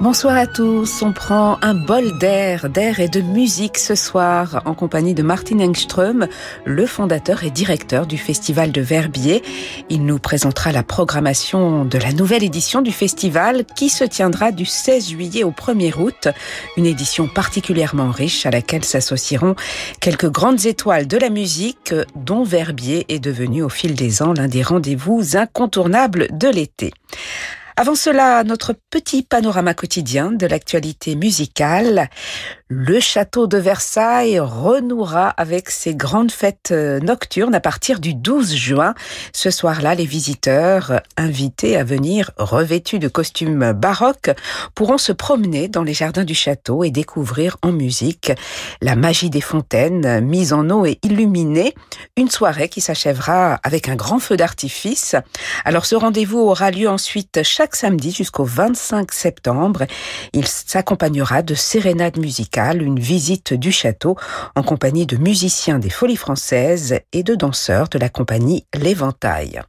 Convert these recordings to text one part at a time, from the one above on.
Bonsoir à tous. On prend un bol d'air, d'air et de musique ce soir en compagnie de Martin Engström, le fondateur et directeur du Festival de Verbier. Il nous présentera la programmation de la nouvelle édition du festival qui se tiendra du 16 juillet au 1er août. Une édition particulièrement riche à laquelle s'associeront quelques grandes étoiles de la musique dont Verbier est devenu au fil des ans l'un des rendez-vous incontournables de l'été. Avant cela, notre petit panorama quotidien de l'actualité musicale. Le château de Versailles renouera avec ses grandes fêtes euh, nocturnes à partir du 12 juin. Ce soir-là, les visiteurs invités à venir revêtus de costumes baroques pourront se promener dans les jardins du château et découvrir en musique la magie des fontaines mises en eau et illuminées. Une soirée qui s'achèvera avec un grand feu d'artifice. Alors ce rendez-vous aura lieu ensuite chaque samedi jusqu'au 25 septembre. Il s'accompagnera de sérénades musicales une visite du château en compagnie de musiciens des Folies Françaises et de danseurs de la compagnie L'Éventail.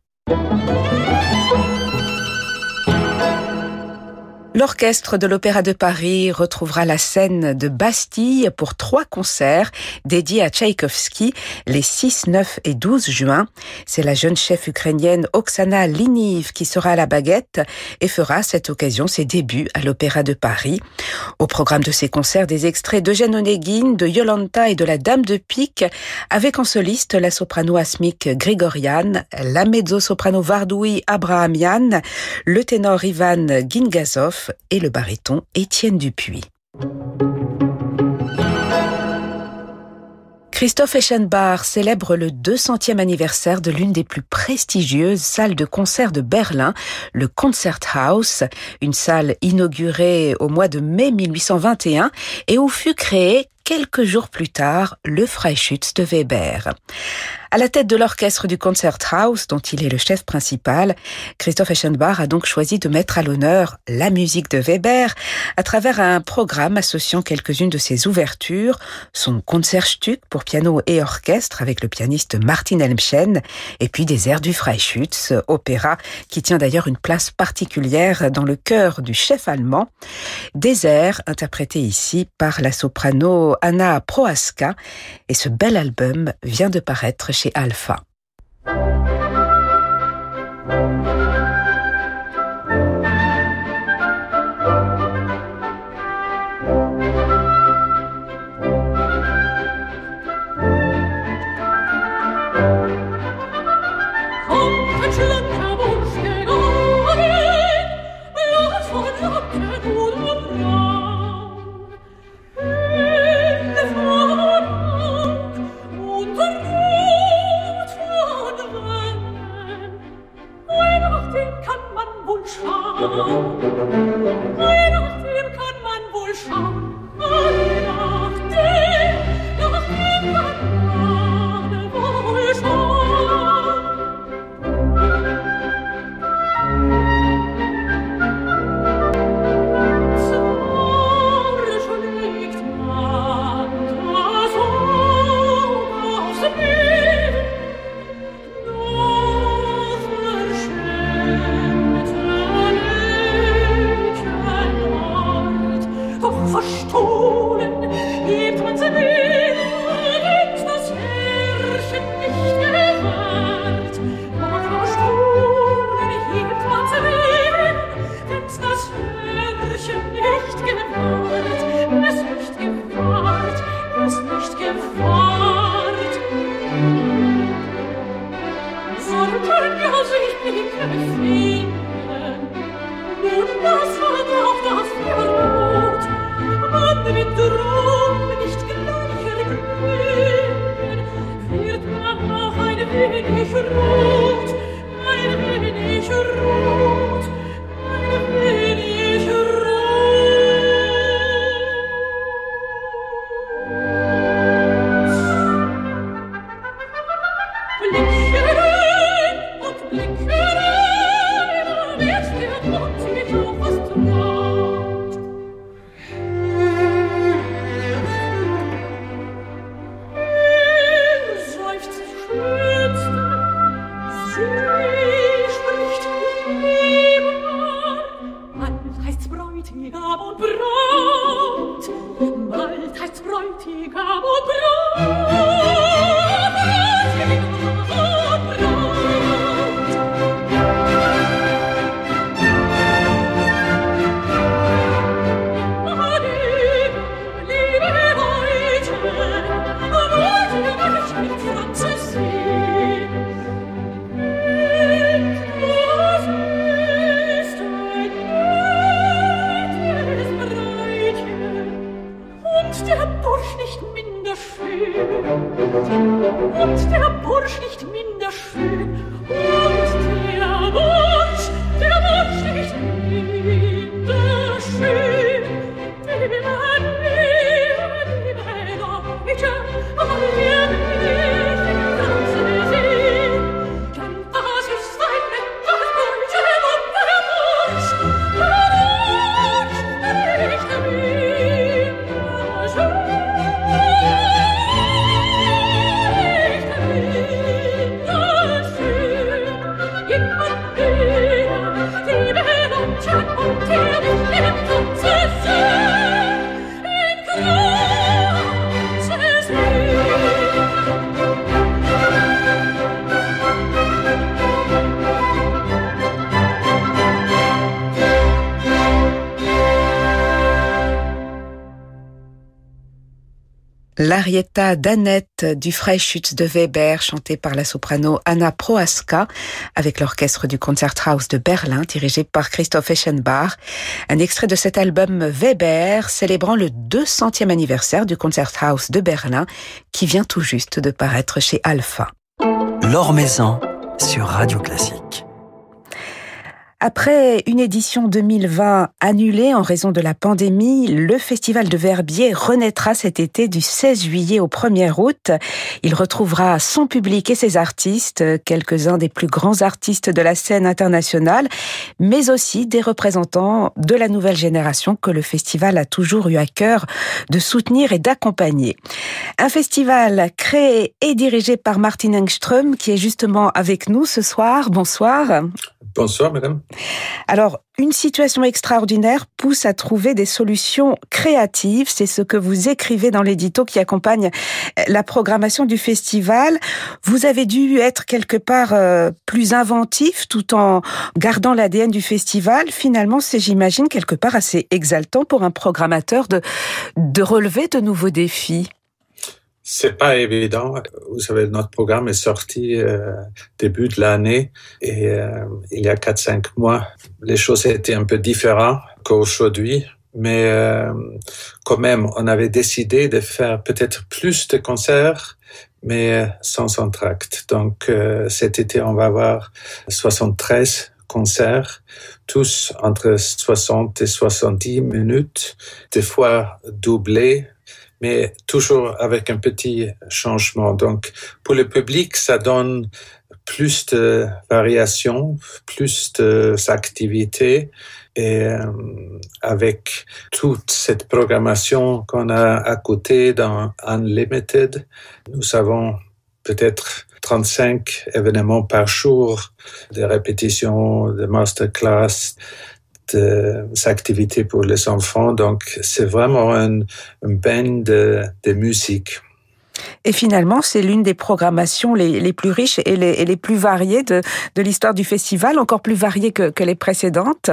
L'orchestre de l'Opéra de Paris retrouvera la scène de Bastille pour trois concerts dédiés à Tchaïkovski les 6, 9 et 12 juin. C'est la jeune chef ukrainienne Oksana Liniv qui sera à la baguette et fera à cette occasion ses débuts à l'Opéra de Paris. Au programme de ces concerts, des extraits d'Eugène Onegin, de Yolanta et de la Dame de Pique, avec en soliste la soprano asmique Grigorian, la mezzo-soprano Vardoui Abrahamian, le ténor Ivan Gingazov, et le baryton Étienne Dupuis. Christophe Eschenbach célèbre le 200e anniversaire de l'une des plus prestigieuses salles de concert de Berlin, le Konzerthaus, une salle inaugurée au mois de mai 1821 et où fut créé quelques jours plus tard le Freischütz de Weber. À la tête de l'orchestre du Konzerthaus, dont il est le chef principal, Christoph Eschenbach a donc choisi de mettre à l'honneur la musique de Weber à travers un programme associant quelques-unes de ses ouvertures, son Concertstück pour piano et orchestre avec le pianiste Martin Elmschen, et puis des airs du Freischütz, opéra qui tient d'ailleurs une place particulière dans le cœur du chef allemand. Des airs interprétés ici par la soprano Anna Prohaska, et ce bel album vient de paraître chez Alpha. L'arietta d'Annette du Freischütz de Weber, chantée par la soprano Anna Proaska, avec l'orchestre du Concerthaus de Berlin, dirigé par Christoph Eschenbach. Un extrait de cet album Weber, célébrant le 200e anniversaire du Concerthaus de Berlin, qui vient tout juste de paraître chez Alpha. L'Or Maison sur Radio Classique. Après une édition 2020 annulée en raison de la pandémie, le Festival de Verbier renaîtra cet été du 16 juillet au 1er août. Il retrouvera son public et ses artistes, quelques-uns des plus grands artistes de la scène internationale, mais aussi des représentants de la nouvelle génération que le festival a toujours eu à cœur de soutenir et d'accompagner. Un festival créé et dirigé par Martin Engström qui est justement avec nous ce soir. Bonsoir. Bonsoir, madame. Alors, une situation extraordinaire pousse à trouver des solutions créatives. C'est ce que vous écrivez dans l'édito qui accompagne euh, la programmation du festival. Vous avez dû être quelque part euh, plus inventif tout en gardant l'ADN du festival. Finalement, c'est, j'imagine, quelque part assez exaltant pour un programmateur de, de relever de nouveaux défis. C'est pas évident. Vous savez, notre programme est sorti euh, début de l'année et euh, il y a 4-5 mois, les choses étaient un peu différentes qu'aujourd'hui. Mais euh, quand même, on avait décidé de faire peut-être plus de concerts, mais sans entracte. Donc cet été, on va avoir 73 concerts, tous entre 60 et 70 minutes, des fois doublés mais toujours avec un petit changement. Donc, pour le public, ça donne plus de variations, plus d'activités et euh, avec toute cette programmation qu'on a à côté dans Unlimited, nous avons peut-être 35 événements par jour, des répétitions, des masterclass, activités pour les enfants. Donc, c'est vraiment un, un bain de, de musique. Et finalement, c'est l'une des programmations les, les, plus riches et les, et les plus variées de, de l'histoire du festival, encore plus variées que, que les précédentes.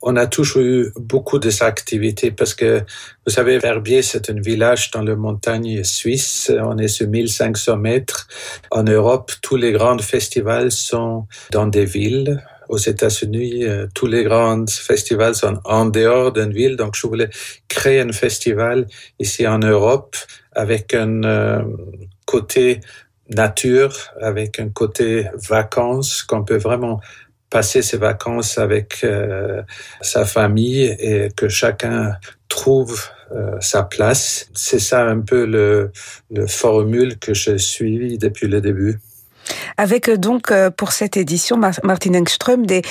On a toujours eu beaucoup de activités parce que, vous savez, Verbier, c'est un village dans les montagnes suisses. On est sur 1500 mètres. En Europe, tous les grands festivals sont dans des villes aux États-Unis, euh, tous les grands festivals sont en dehors d'une ville. Donc, je voulais créer un festival ici en Europe avec un euh, côté nature, avec un côté vacances, qu'on peut vraiment passer ses vacances avec euh, sa famille et que chacun trouve sa place. C'est ça un peu le, le formule que je suis depuis le début. Avec euh, donc euh, pour cette édition, Martin Engström, des,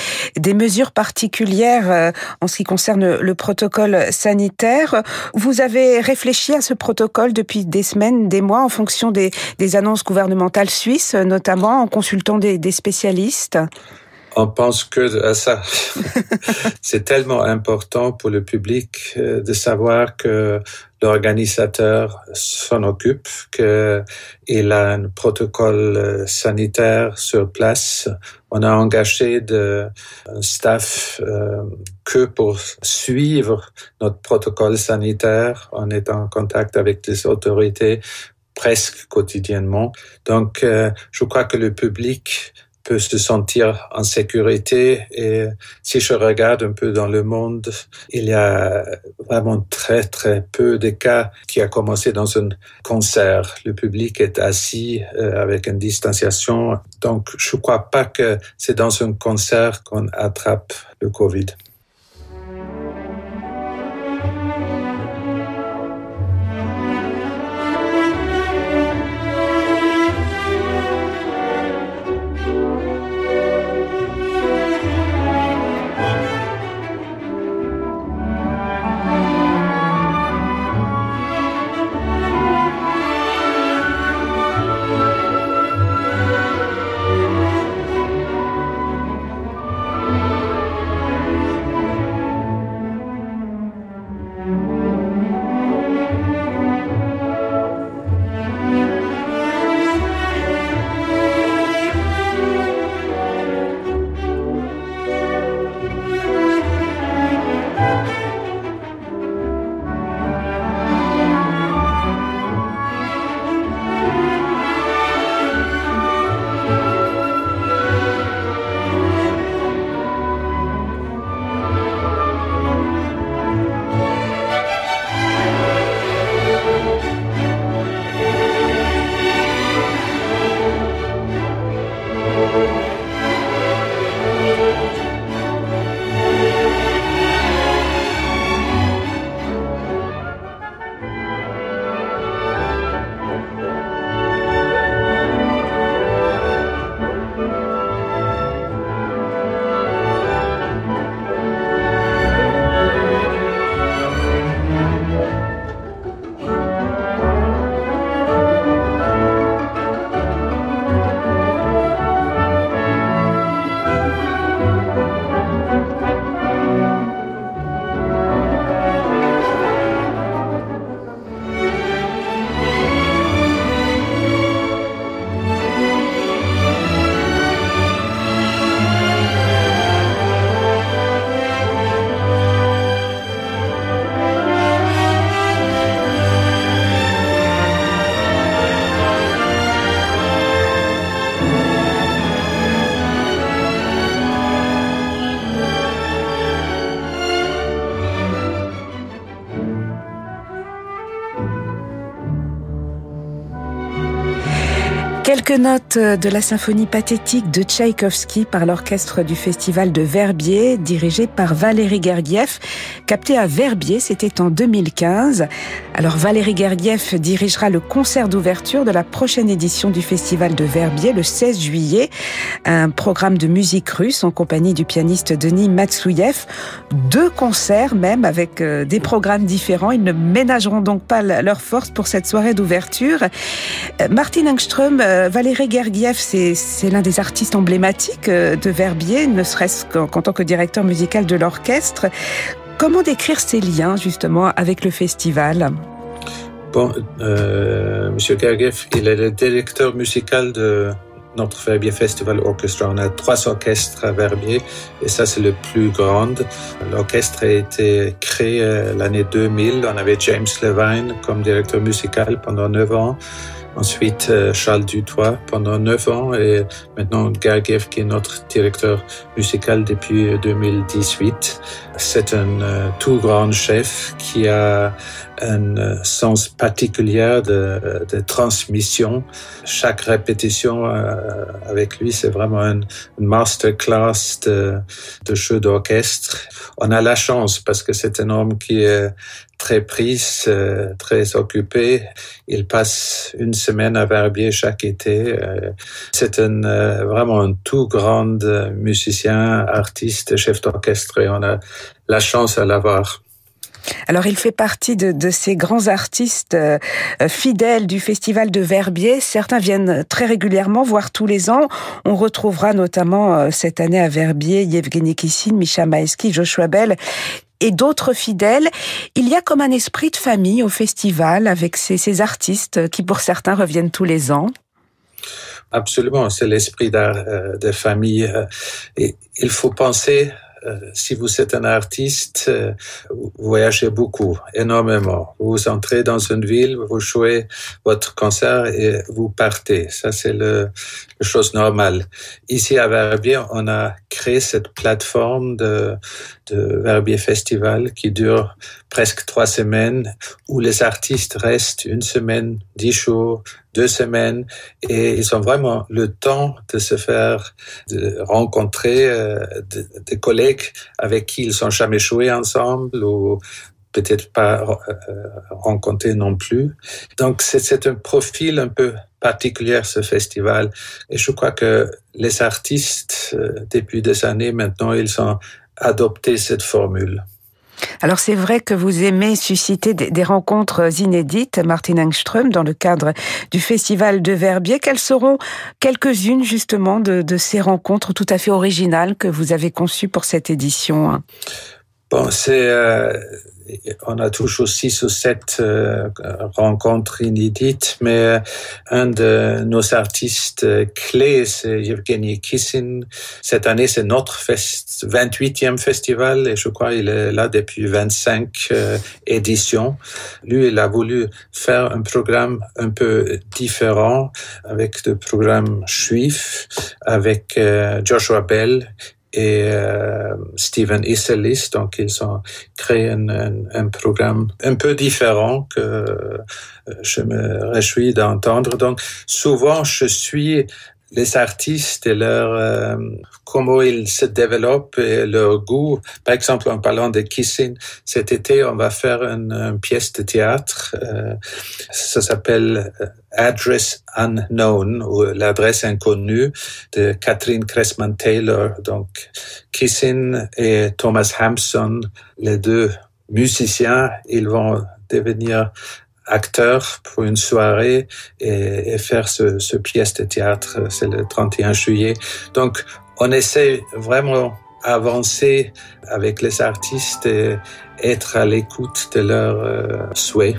mesures particulières euh, en ce qui concerne le protocole sanitaire. Vous avez réfléchi à ce protocole depuis des semaines, des mois, en fonction des, annonces gouvernementales suisses, notamment en consultant des spécialistes? On pense que à ça. c'est tellement important pour le public euh, de savoir que l'organisateur s'en occupe, qu'il a un protocole euh, sanitaire sur place. On a engagé de, staff euh, que pour suivre notre protocole sanitaire. On est en contact avec les autorités presque quotidiennement. Donc, euh, je crois que le public peut se sentir en sécurité. Et si je regarde un peu dans le monde, il y a vraiment très, très peu de cas qui a commencé dans un concert. Le public est assis euh, avec une distanciation. Donc, je ne crois pas que c'est dans un concert qu'on attrape le Covid. Quelques notes de la symphonie pathétique de Tchaïkovski par l'orchestre du festival de Verbier, dirigé par Valérie Gergiev, capté à Verbier, c'était en 2015. Alors Valérie Gergiev dirigera le concert d'ouverture de la prochaine édition du festival de Verbier le 16 juillet, un programme de musique russe en compagnie du pianiste Denis Matsouyev, deux concerts même avec euh, des programmes différents. Ils ne ménageront donc pas leur force pour cette soirée d'ouverture. Euh, Martin Engström euh, Valérie Gergiev, c'est l'un des artistes emblématiques euh, de Verbier, ne serait-ce qu'en tant que directeur musical de l'orchestre. Comment décrire ces liens justement avec le festival? Bon, euh, Monsieur Gergiev, il est le directeur musical de notre Verbier Festival Orchestra. On a trois orchestres à Verbier et ça c'est le plus grand. L'orchestre a été créé l'année 2000. On avait James Levine comme directeur musical pendant neuf ans. Ensuite, euh, Charles Dutoit pendant neuf ans et maintenant Gergiev qui est notre directeur musical depuis 2018. C'est un euh, tout grand chef qui a un euh, sens particulier de, de transmission. Chaque répétition avec lui, c'est vraiment une, masterclass de, de jeu d'orchestre. On a la chance parce que c'est un homme qui est très prise, euh, très occupé. Il passe une semaine à Verbier chaque été. Euh, c'est un, euh, vraiment un tout grand musicien, artiste, chef d'orchestre et on a la chance à l'avoir. Alors il fait partie de, ces grands artistes euh, fidèles du Festival de Verbier. Certains viennent très régulièrement, voire tous les ans. On retrouvera notamment euh, cette année à Verbier Yevgeny Kissin, Misha Maesky, Joshua Bell et d'autres fidèles. Il y a comme un esprit de famille au festival avec ces, artistes qui pour certains reviennent tous les ans. Absolument, c'est l'esprit de, de famille. Et il faut penser euh, si vous êtes un artiste, euh, vous voyagez beaucoup, énormément. Vous entrez dans une ville, vous jouez votre concert et vous partez. Ça, c'est la chose normale. Ici à Verbier, on a créé cette plateforme de, de Verbier Festival qui dure presque trois semaines, où les artistes restent une semaine, dix jours, deux semaines, et ils ont vraiment le temps de se faire, de rencontrer euh, des collègues avec qui ils n'ont jamais joué ensemble ou peut-être pas euh, rencontrés non plus. Donc c'est un profil un peu particulier ce festival et je crois que les artistes euh, depuis des années maintenant ils ont adopté cette formule. Alors c'est vrai que vous aimez susciter des, rencontres inédites, Martin Engström, dans le cadre du Festival de Verbier. Quelles seront quelques-unes justement de, ces rencontres tout à fait originales que vous avez conçues pour cette édition Bon, c'est euh, on a toujours six ou sept euh, rencontres inédites, mais euh, un de nos artistes clés, c'est Evgeny Kissin. Cette année, c'est notre 28e festival et je crois il est là depuis 25 euh, éditions. Lui, il a voulu faire un programme un peu différent avec le programme juif, avec Joshua Bell et euh, Stephen Isserlis. Donc, ils ont créé un, un, programme un peu différent que euh, je me réjouis d'entendre. Donc, souvent, je suis les artistes et leur euh, comment ils se développent et leur goût. Par exemple, en parlant de Kissing, cet été, on va faire une, pièce de théâtre. Euh, ça s'appelle euh, Address Unknown ou l'adresse inconnue de Catherine Cressman Taylor. Donc, Kissing et Thomas Hampson, les deux musiciens, ils vont devenir acteur pour une soirée et, et faire ce, ce, pièce de théâtre. C'est le 31 juillet. Donc, on essaie vraiment avancer avec les artistes et être à l'écoute de leurs euh, souhaits.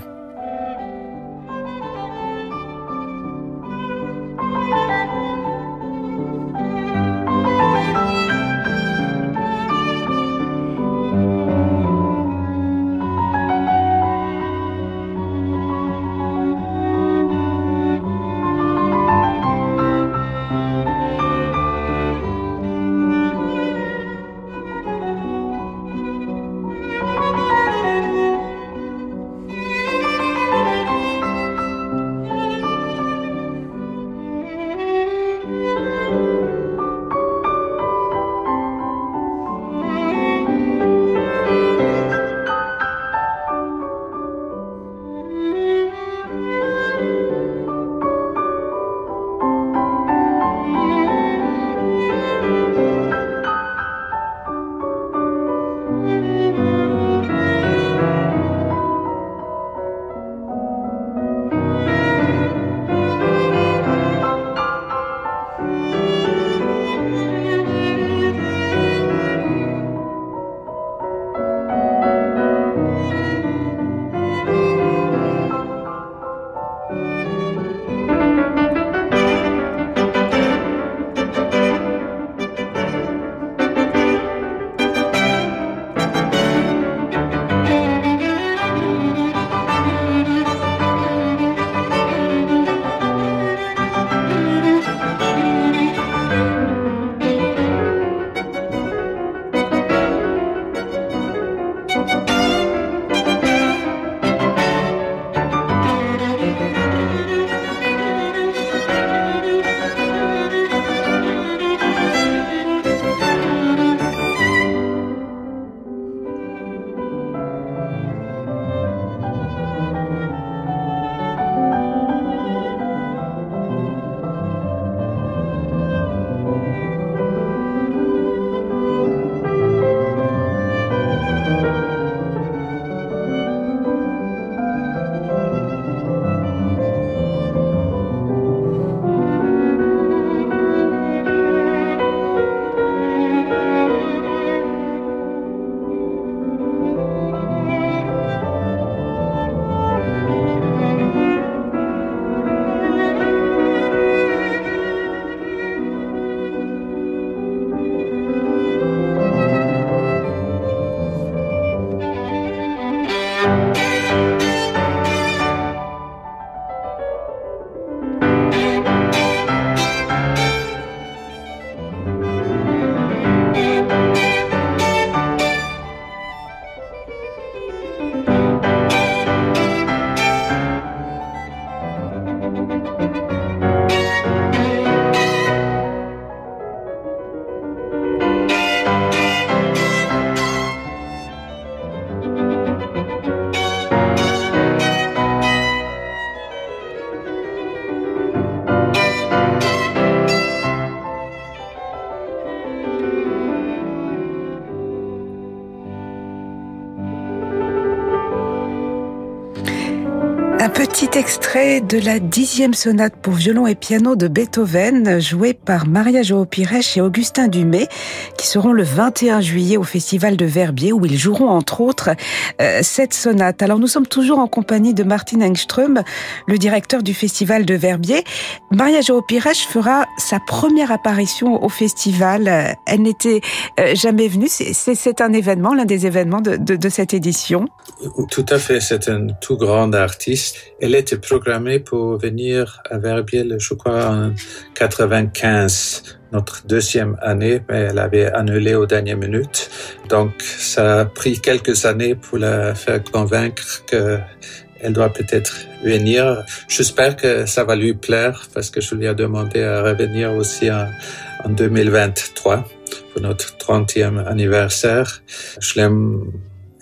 Extrait de la dixième sonate pour violon et piano de Beethoven, jouée par Maria Joao Pires et Augustin Dumay, qui seront le 21 juillet au Festival de Verbier, où ils joueront entre autres euh, cette sonate. Alors nous sommes toujours en compagnie de Martin Engström, le directeur du Festival de Verbier. Maria Joao Pires fera sa première apparition au festival. Elle n'était euh, jamais venue. C'est un événement, l'un des événements de, de, cette édition. Tout à fait. C'est un tout grand artiste elle était programmée pour venir à Verbier, je crois, en 95 notre deuxième année, mais elle avait annulé aux dernières minutes. Donc, ça a pris quelques années pour la faire convaincre qu'elle doit peut-être venir. J'espère que ça va lui plaire parce que je lui ai demandé à revenir aussi en, en 2023 pour notre 30e anniversaire. Je l'aime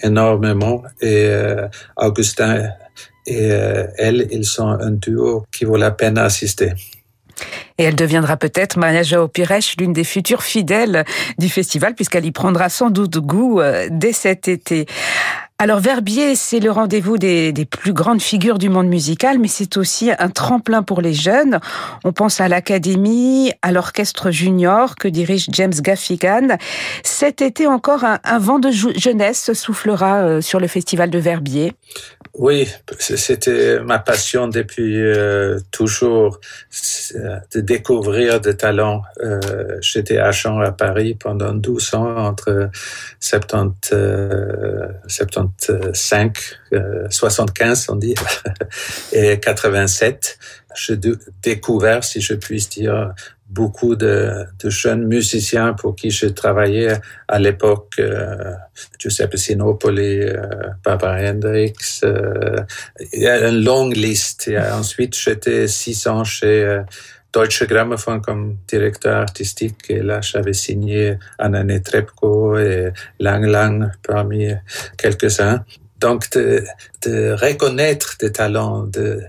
énormément et euh, Augustin et euh, elle, ils sont un duo qui vaut la peine à assister. Et elle deviendra peut-être, Maria Joao Pires, l'une des futures fidèles du festival, puisqu'elle y prendra sans doute goût euh, dès cet été. Alors Verbier, c'est le rendez-vous des, plus grandes figures du monde musical, mais c'est aussi un tremplin pour les jeunes. On pense à l'Académie, à l'Orchestre Junior que dirige James Gaffigan. Cet été encore, un, un vent de jeunesse soufflera euh, sur le Festival de Verbier. Oui, c'était ma passion depuis euh, toujours de découvrir des talents. Euh, J'étais Champs à Paris pendant 12 ans entre 70, euh, 75, 75 on dit, et 87. J'ai découvert, si je puis dire, beaucoup de, de, jeunes musiciens pour qui je travaillais à l'époque, euh, Giuseppe Sinopoli, euh, Barbara Hendricks, euh, il y a une longue liste. Et ensuite, j'étais six ans chez euh, Deutsche Grammophon comme directeur artistique et là, j'avais signé Anna Netrebko et Lang Lang parmi quelques-uns. Donc, de, de, reconnaître des talents, de,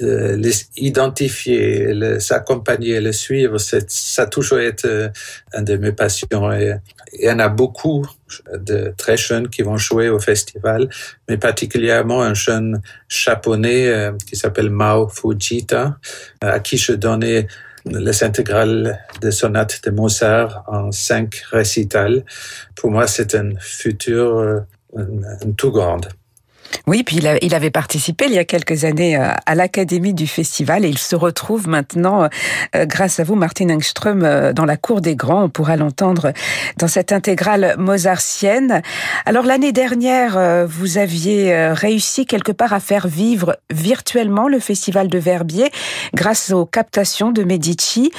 de les identifier, les accompagner, les suivre, ça a toujours été euh, une de mes passions. Et il y en a beaucoup de très jeunes qui vont jouer au festival, mais particulièrement un jeune japonais euh, qui s'appelle Mao Fujita, à qui je donnais les intégrales de sonates de Mozart en cinq récitals. Pour moi, c'est un futur euh, tout grande. Oui, puis il, avait participé il y a quelques années euh, à l'Académie du Festival et il se retrouve maintenant, euh, grâce à vous, Martin Engström, euh, dans la cour des grands. On pourra l'entendre dans cette intégrale mozartienne. Alors l'année dernière, vous aviez réussi quelque part à faire vivre virtuellement le Festival de Verbier grâce aux captations de Medici.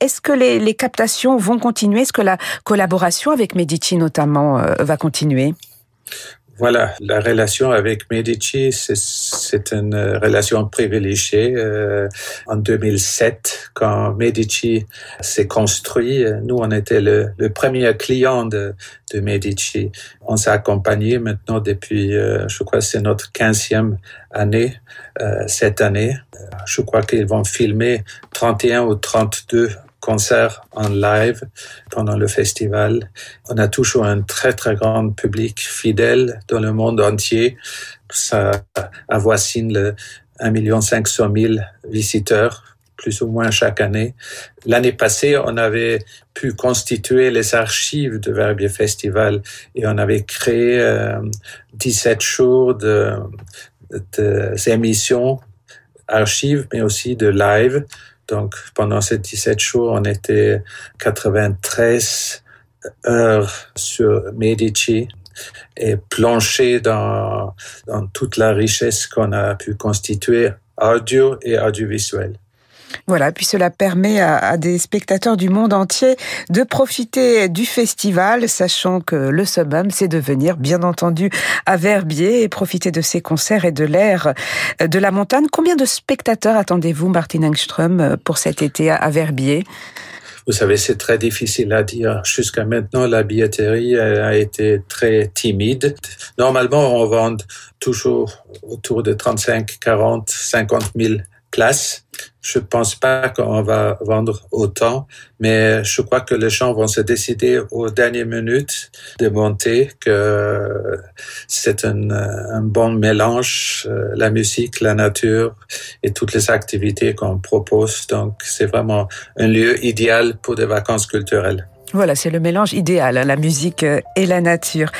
Est-ce que les, les captations vont continuer? Est-ce que la collaboration avec Medici notamment va continuer? Voilà, la relation avec Medici, c'est une relation privilégiée. Euh, en 2007, quand Medici s'est construit, nous, on était le, le premier client de, de Medici. On s'est accompagné maintenant depuis, euh, je crois, c'est notre 15e année euh, cette année. Je crois qu'ils vont filmer 31 ou 32 concerts en live pendant le festival. On a toujours un très très grand public fidèle dans le monde entier. Ça avoisine le 1 500 000 visiteurs plus ou moins chaque année. L'année passée, on avait pu constituer les archives de Verbier Festival et on avait créé euh, 17 jours de, de, émissions archives, mais aussi de live donc, pendant ces 17 jours, on était 93 heures sur Medici et plongé dans, dans toute la richesse qu'on a pu constituer audio et audiovisuel. Voilà, puis cela permet à, des spectateurs du monde entier de profiter du festival, sachant que le summum, c'est de venir, bien entendu, à Verbier et profiter de ces concerts et de l'air de la montagne. Combien de spectateurs attendez-vous, Martin Engström, pour cet été à Verbier? Vous savez, c'est très difficile à dire. Jusqu'à maintenant, la billetterie a été très timide. Normalement, on vend toujours autour de 35, 40, 50 000 places Je pense pas qu'on va vendre autant, mais je crois que les gens vont se décider aux dernières minutes de monter que c'est un, bon mélange, euh, la musique, la nature et toutes les activités qu'on propose. Donc, c'est vraiment un lieu idéal pour des vacances culturelles. Voilà, c'est le mélange idéal, hein, la musique euh, et la nature.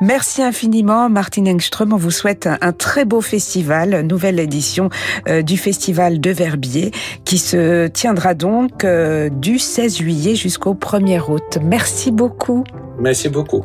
Merci infiniment, Martin Engström. On vous souhaite un, très beau festival, nouvelle édition euh, du Festival de Verbier, qui se tiendra donc euh, du 16 juillet jusqu'au 1er août. Merci beaucoup. Merci beaucoup.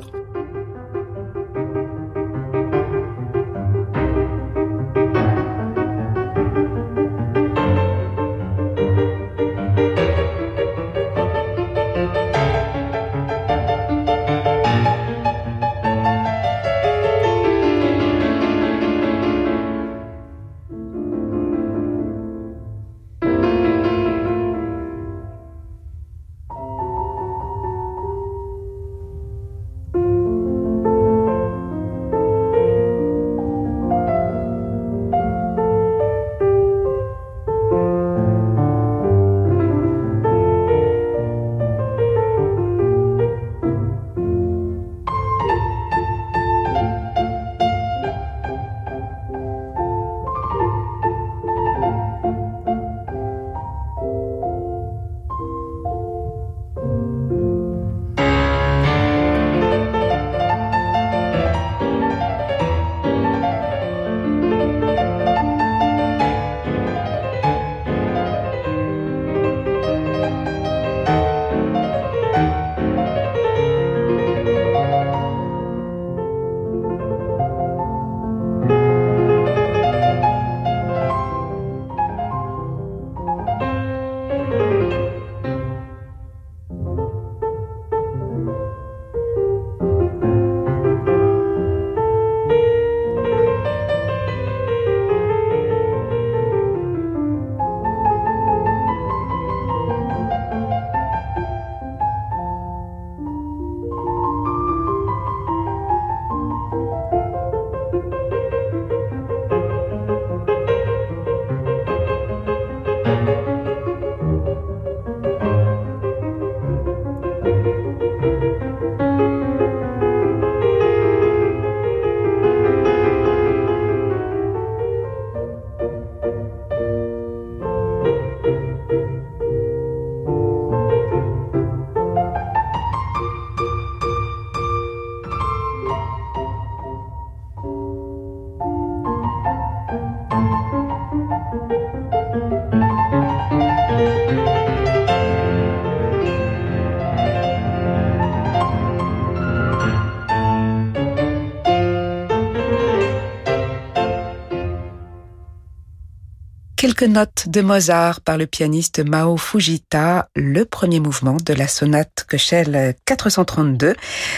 Quelques notes de Mozart par le pianiste Mao Fujita, le premier mouvement de la sonate Köchel 432.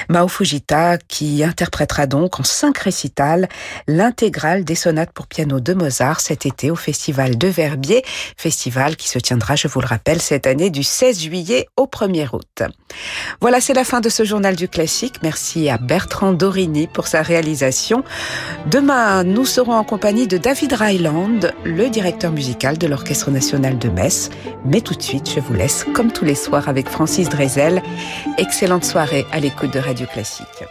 Mao Fujita qui interprétera donc en cinq récitals l'intégrale des sonates pour piano de Mozart cet été au Festival de Verbier, festival qui se tiendra, je vous le rappelle, cette année du 16 juillet au 1er août. Voilà, c'est la fin de ce journal du classique. Merci à Bertrand Dorini pour sa réalisation. Demain, nous serons en compagnie de David Ryland, le directeur musical de l'Orchestre national de Metz. Mais tout de suite, je vous laisse, comme tous les soirs, avec Francis Drezel. Excellente soirée à l'écoute de Radio Classique.